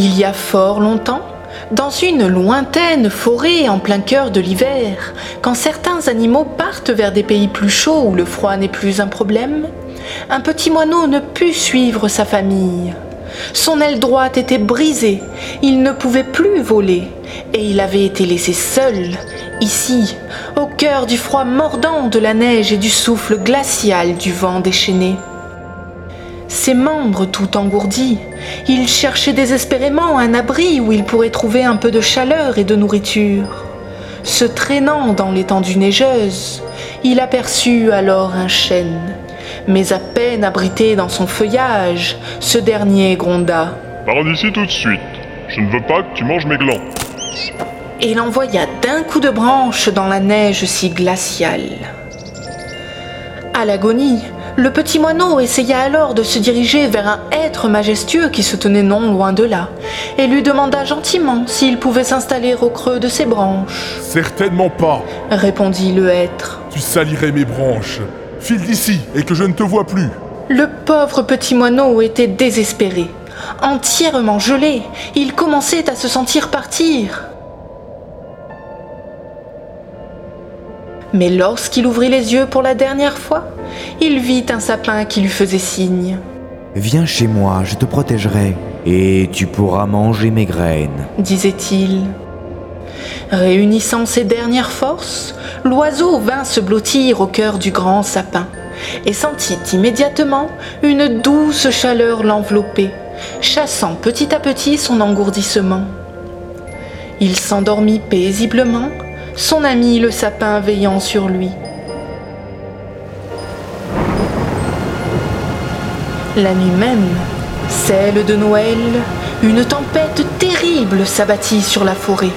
Il y a fort longtemps, dans une lointaine forêt en plein cœur de l'hiver, quand certains animaux partent vers des pays plus chauds où le froid n'est plus un problème, un petit moineau ne put suivre sa famille. Son aile droite était brisée, il ne pouvait plus voler, et il avait été laissé seul, ici, au cœur du froid mordant de la neige et du souffle glacial du vent déchaîné. Ses membres tout engourdis, il cherchait désespérément un abri où il pourrait trouver un peu de chaleur et de nourriture. Se traînant dans l'étendue neigeuse, il aperçut alors un chêne mais à peine abrité dans son feuillage, ce dernier gronda. Pars d'ici tout de suite. Je ne veux pas que tu manges mes glands. Et l'envoya d'un coup de branche dans la neige si glaciale. À l'agonie, le petit moineau essaya alors de se diriger vers un être majestueux qui se tenait non loin de là, et lui demanda gentiment s'il pouvait s'installer au creux de ses branches. Certainement pas, répondit le être. Tu salirais mes branches. File d'ici et que je ne te vois plus. Le pauvre petit moineau était désespéré. Entièrement gelé, il commençait à se sentir partir. Mais lorsqu'il ouvrit les yeux pour la dernière fois, il vit un sapin qui lui faisait signe. Viens chez moi, je te protégerai, et tu pourras manger mes graines, disait-il. Réunissant ses dernières forces, l'oiseau vint se blottir au cœur du grand sapin et sentit immédiatement une douce chaleur l'envelopper, chassant petit à petit son engourdissement. Il s'endormit paisiblement, son ami le sapin veillant sur lui. La nuit même, celle de Noël, une tempête terrible s'abattit sur la forêt.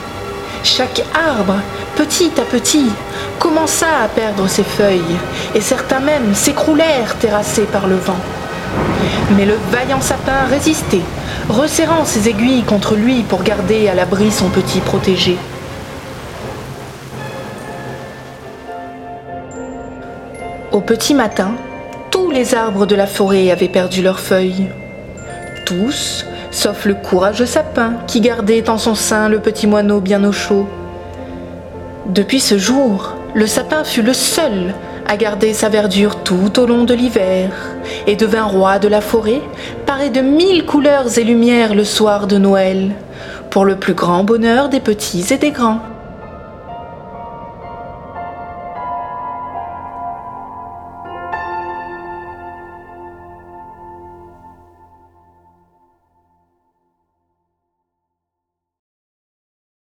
Chaque arbre, petit à petit, commença à perdre ses feuilles, et certains même s'écroulèrent terrassés par le vent. Mais le vaillant sapin résistait, resserrant ses aiguilles contre lui pour garder à l'abri son petit protégé. Au petit matin, tous les arbres de la forêt avaient perdu leurs feuilles. Tous, sauf le courageux sapin qui gardait en son sein le petit moineau bien au chaud. Depuis ce jour, le sapin fut le seul à garder sa verdure tout au long de l'hiver et devint roi de la forêt, paré de mille couleurs et lumières le soir de Noël, pour le plus grand bonheur des petits et des grands.